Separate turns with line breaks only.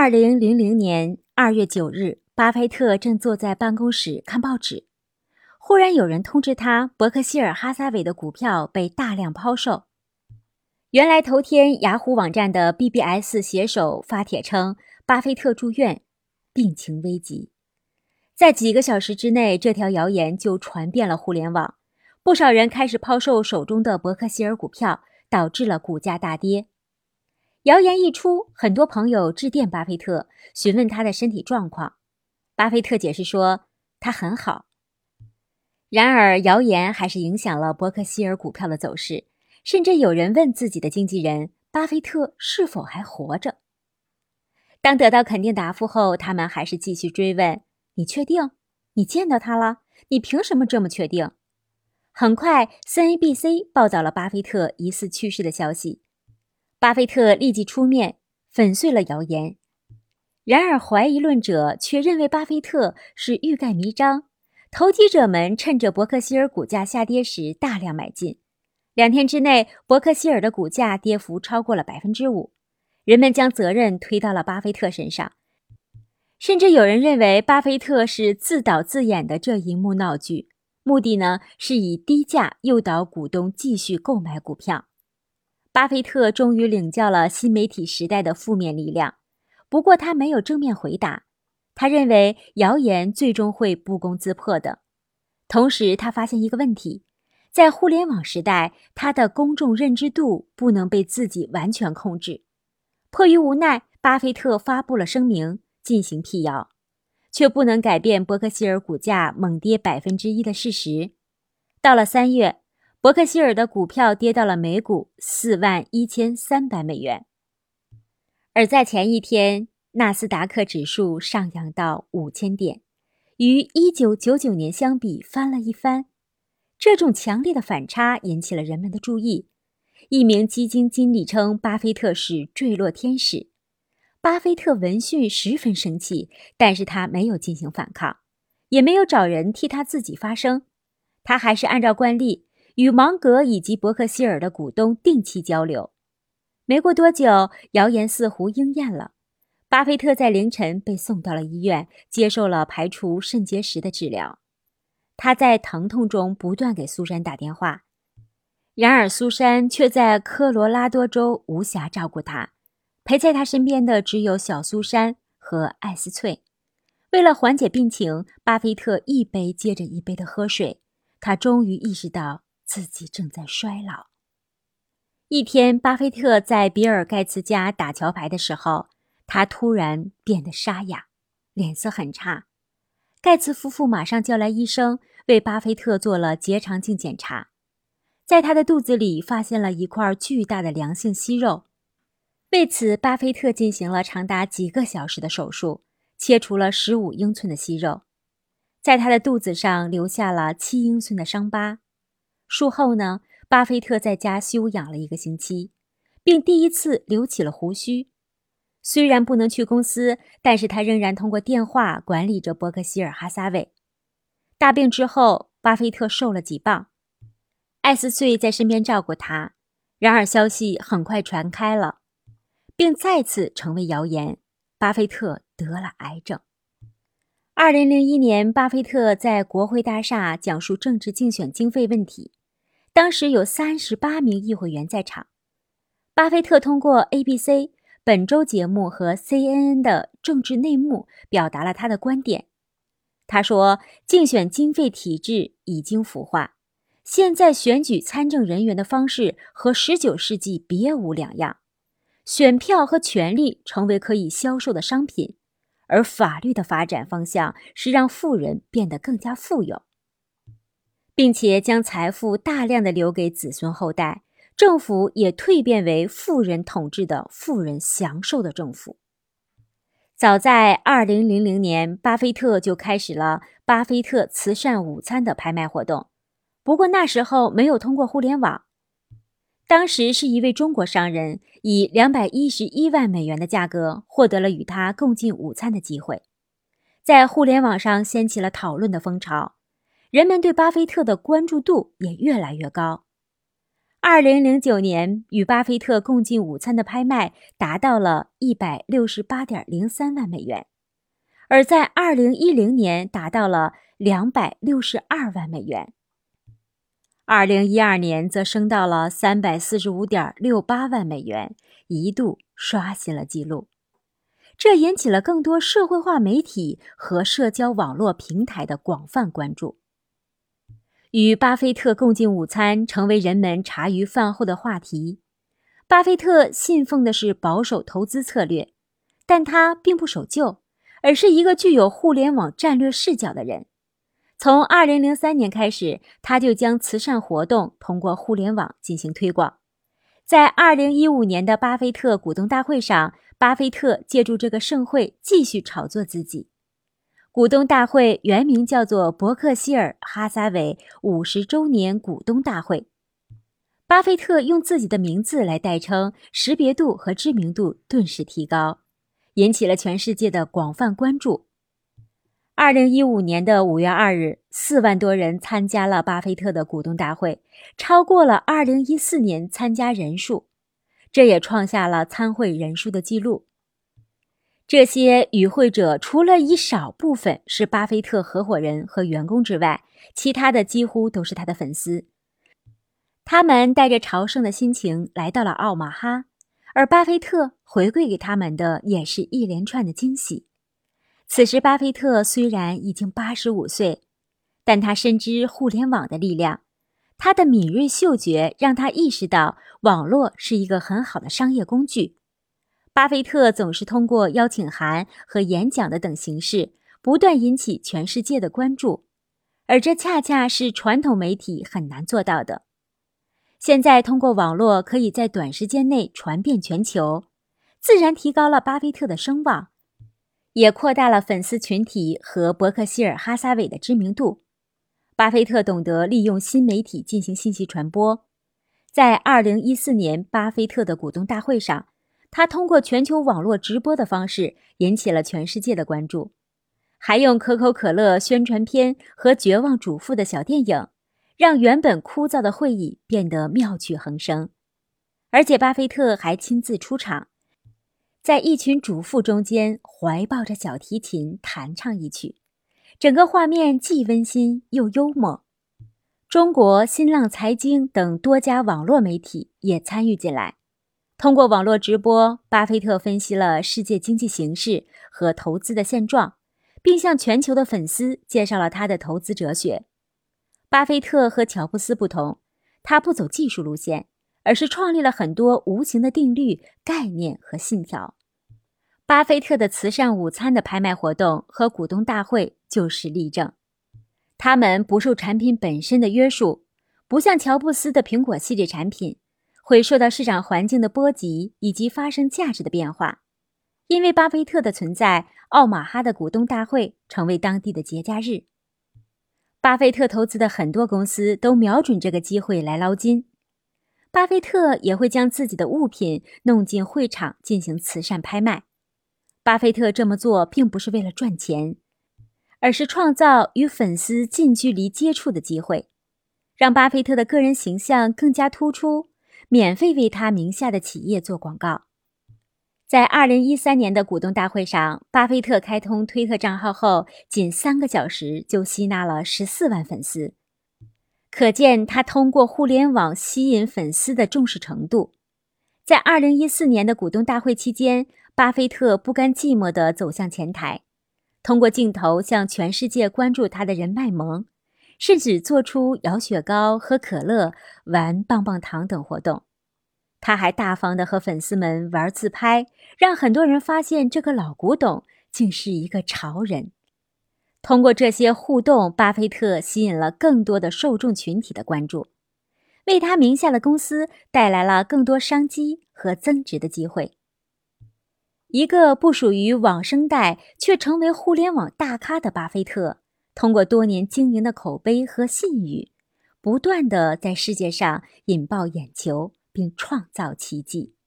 二零零零年二月九日，巴菲特正坐在办公室看报纸，忽然有人通知他，伯克希尔哈撒韦的股票被大量抛售。原来，头天雅虎网站的 BBS 写手发帖称，巴菲特住院，病情危急。在几个小时之内，这条谣言就传遍了互联网，不少人开始抛售手中的伯克希尔股票，导致了股价大跌。谣言一出，很多朋友致电巴菲特，询问他的身体状况。巴菲特解释说，他很好。然而，谣言还是影响了伯克希尔股票的走势。甚至有人问自己的经纪人巴菲特是否还活着。当得到肯定答复后，他们还是继续追问：“你确定？你见到他了？你凭什么这么确定？”很快，CNBC 报道了巴菲特疑似去世的消息。巴菲特立即出面粉碎了谣言。然而，怀疑论者却认为巴菲特是欲盖弥彰。投机者们趁着伯克希尔股价下跌时大量买进。两天之内，伯克希尔的股价跌幅超过了百分之五，人们将责任推到了巴菲特身上，甚至有人认为巴菲特是自导自演的这一幕闹剧，目的呢是以低价诱导股东继续购买股票。巴菲特终于领教了新媒体时代的负面力量，不过他没有正面回答，他认为谣言最终会不攻自破的。同时，他发现一个问题。在互联网时代，他的公众认知度不能被自己完全控制。迫于无奈，巴菲特发布了声明进行辟谣，却不能改变伯克希尔股价猛跌百分之一的事实。到了三月，伯克希尔的股票跌到了每股四万一千三百美元，而在前一天，纳斯达克指数上扬到五千点，与一九九九年相比翻了一番。这种强烈的反差引起了人们的注意。一名基金经理称，巴菲特是坠落天使。巴菲特闻讯十分生气，但是他没有进行反抗，也没有找人替他自己发声。他还是按照惯例与芒格以及伯克希尔的股东定期交流。没过多久，谣言似乎应验了。巴菲特在凌晨被送到了医院，接受了排除肾结石的治疗。他在疼痛中不断给苏珊打电话，然而苏珊却在科罗拉多州无暇照顾他。陪在他身边的只有小苏珊和艾斯翠。为了缓解病情，巴菲特一杯接着一杯的喝水。他终于意识到自己正在衰老。一天，巴菲特在比尔·盖茨家打桥牌的时候，他突然变得沙哑，脸色很差。盖茨夫妇马上叫来医生，为巴菲特做了结肠镜检查，在他的肚子里发现了一块巨大的良性息肉。为此，巴菲特进行了长达几个小时的手术，切除了十五英寸的息肉，在他的肚子上留下了七英寸的伤疤。术后呢，巴菲特在家休养了一个星期，并第一次留起了胡须。虽然不能去公司，但是他仍然通过电话管理着伯克希尔哈撒韦。大病之后，巴菲特瘦了几磅，艾斯翠在身边照顾他。然而，消息很快传开了，并再次成为谣言：巴菲特得了癌症。二零零一年，巴菲特在国会大厦讲述政治竞选经费问题，当时有三十八名议会员在场。巴菲特通过 ABC。本周节目和 CNN 的政治内幕表达了他的观点。他说：“竞选经费体制已经腐化，现在选举参政人员的方式和19世纪别无两样。选票和权力成为可以销售的商品，而法律的发展方向是让富人变得更加富有，并且将财富大量的留给子孙后代。”政府也蜕变为富人统治的富人享受的政府。早在二零零零年，巴菲特就开始了巴菲特慈善午餐的拍卖活动，不过那时候没有通过互联网。当时是一位中国商人以两百一十一万美元的价格获得了与他共进午餐的机会，在互联网上掀起了讨论的风潮，人们对巴菲特的关注度也越来越高。二零零九年与巴菲特共进午餐的拍卖达到了一百六十八点零三万美元，而在二零一零年达到了两百六十二万美元。二零一二年则升到了三百四十五点六八万美元，一度刷新了纪录。这引起了更多社会化媒体和社交网络平台的广泛关注。与巴菲特共进午餐成为人们茶余饭后的话题。巴菲特信奉的是保守投资策略，但他并不守旧，而是一个具有互联网战略视角的人。从2003年开始，他就将慈善活动通过互联网进行推广。在2015年的巴菲特股东大会上，巴菲特借助这个盛会继续炒作自己。股东大会原名叫做伯克希尔哈撒韦五十周年股东大会，巴菲特用自己的名字来代称，识别度和知名度顿时提高，引起了全世界的广泛关注。二零一五年的五月二日，四万多人参加了巴菲特的股东大会，超过了二零一四年参加人数，这也创下了参会人数的记录。这些与会者除了一少部分是巴菲特合伙人和员工之外，其他的几乎都是他的粉丝。他们带着朝圣的心情来到了奥马哈，而巴菲特回馈给他们的也是一连串的惊喜。此时，巴菲特虽然已经八十五岁，但他深知互联网的力量。他的敏锐嗅觉让他意识到，网络是一个很好的商业工具。巴菲特总是通过邀请函和演讲的等形式，不断引起全世界的关注，而这恰恰是传统媒体很难做到的。现在通过网络，可以在短时间内传遍全球，自然提高了巴菲特的声望，也扩大了粉丝群体和伯克希尔哈撒韦的知名度。巴菲特懂得利用新媒体进行信息传播，在二零一四年巴菲特的股东大会上。他通过全球网络直播的方式引起了全世界的关注，还用可口可乐宣传片和绝望主妇的小电影，让原本枯燥的会议变得妙趣横生。而且，巴菲特还亲自出场，在一群主妇中间怀抱着小提琴弹唱一曲，整个画面既温馨又幽默。中国新浪财经等多家网络媒体也参与进来。通过网络直播，巴菲特分析了世界经济形势和投资的现状，并向全球的粉丝介绍了他的投资哲学。巴菲特和乔布斯不同，他不走技术路线，而是创立了很多无形的定律、概念和信条。巴菲特的慈善午餐的拍卖活动和股东大会就是例证。他们不受产品本身的约束，不像乔布斯的苹果系列产品。会受到市场环境的波及以及发生价值的变化，因为巴菲特的存在，奥马哈的股东大会成为当地的节假日。巴菲特投资的很多公司都瞄准这个机会来捞金，巴菲特也会将自己的物品弄进会场进行慈善拍卖。巴菲特这么做并不是为了赚钱，而是创造与粉丝近距离接触的机会，让巴菲特的个人形象更加突出。免费为他名下的企业做广告。在二零一三年的股东大会上，巴菲特开通推特账号后，仅三个小时就吸纳了十四万粉丝，可见他通过互联网吸引粉丝的重视程度。在二零一四年的股东大会期间，巴菲特不甘寂寞地走向前台，通过镜头向全世界关注他的人卖萌。甚至做出摇雪糕、喝可乐、玩棒棒糖等活动。他还大方的和粉丝们玩自拍，让很多人发现这个老古董竟是一个潮人。通过这些互动，巴菲特吸引了更多的受众群体的关注，为他名下的公司带来了更多商机和增值的机会。一个不属于网生代却成为互联网大咖的巴菲特。通过多年经营的口碑和信誉，不断的在世界上引爆眼球，并创造奇迹。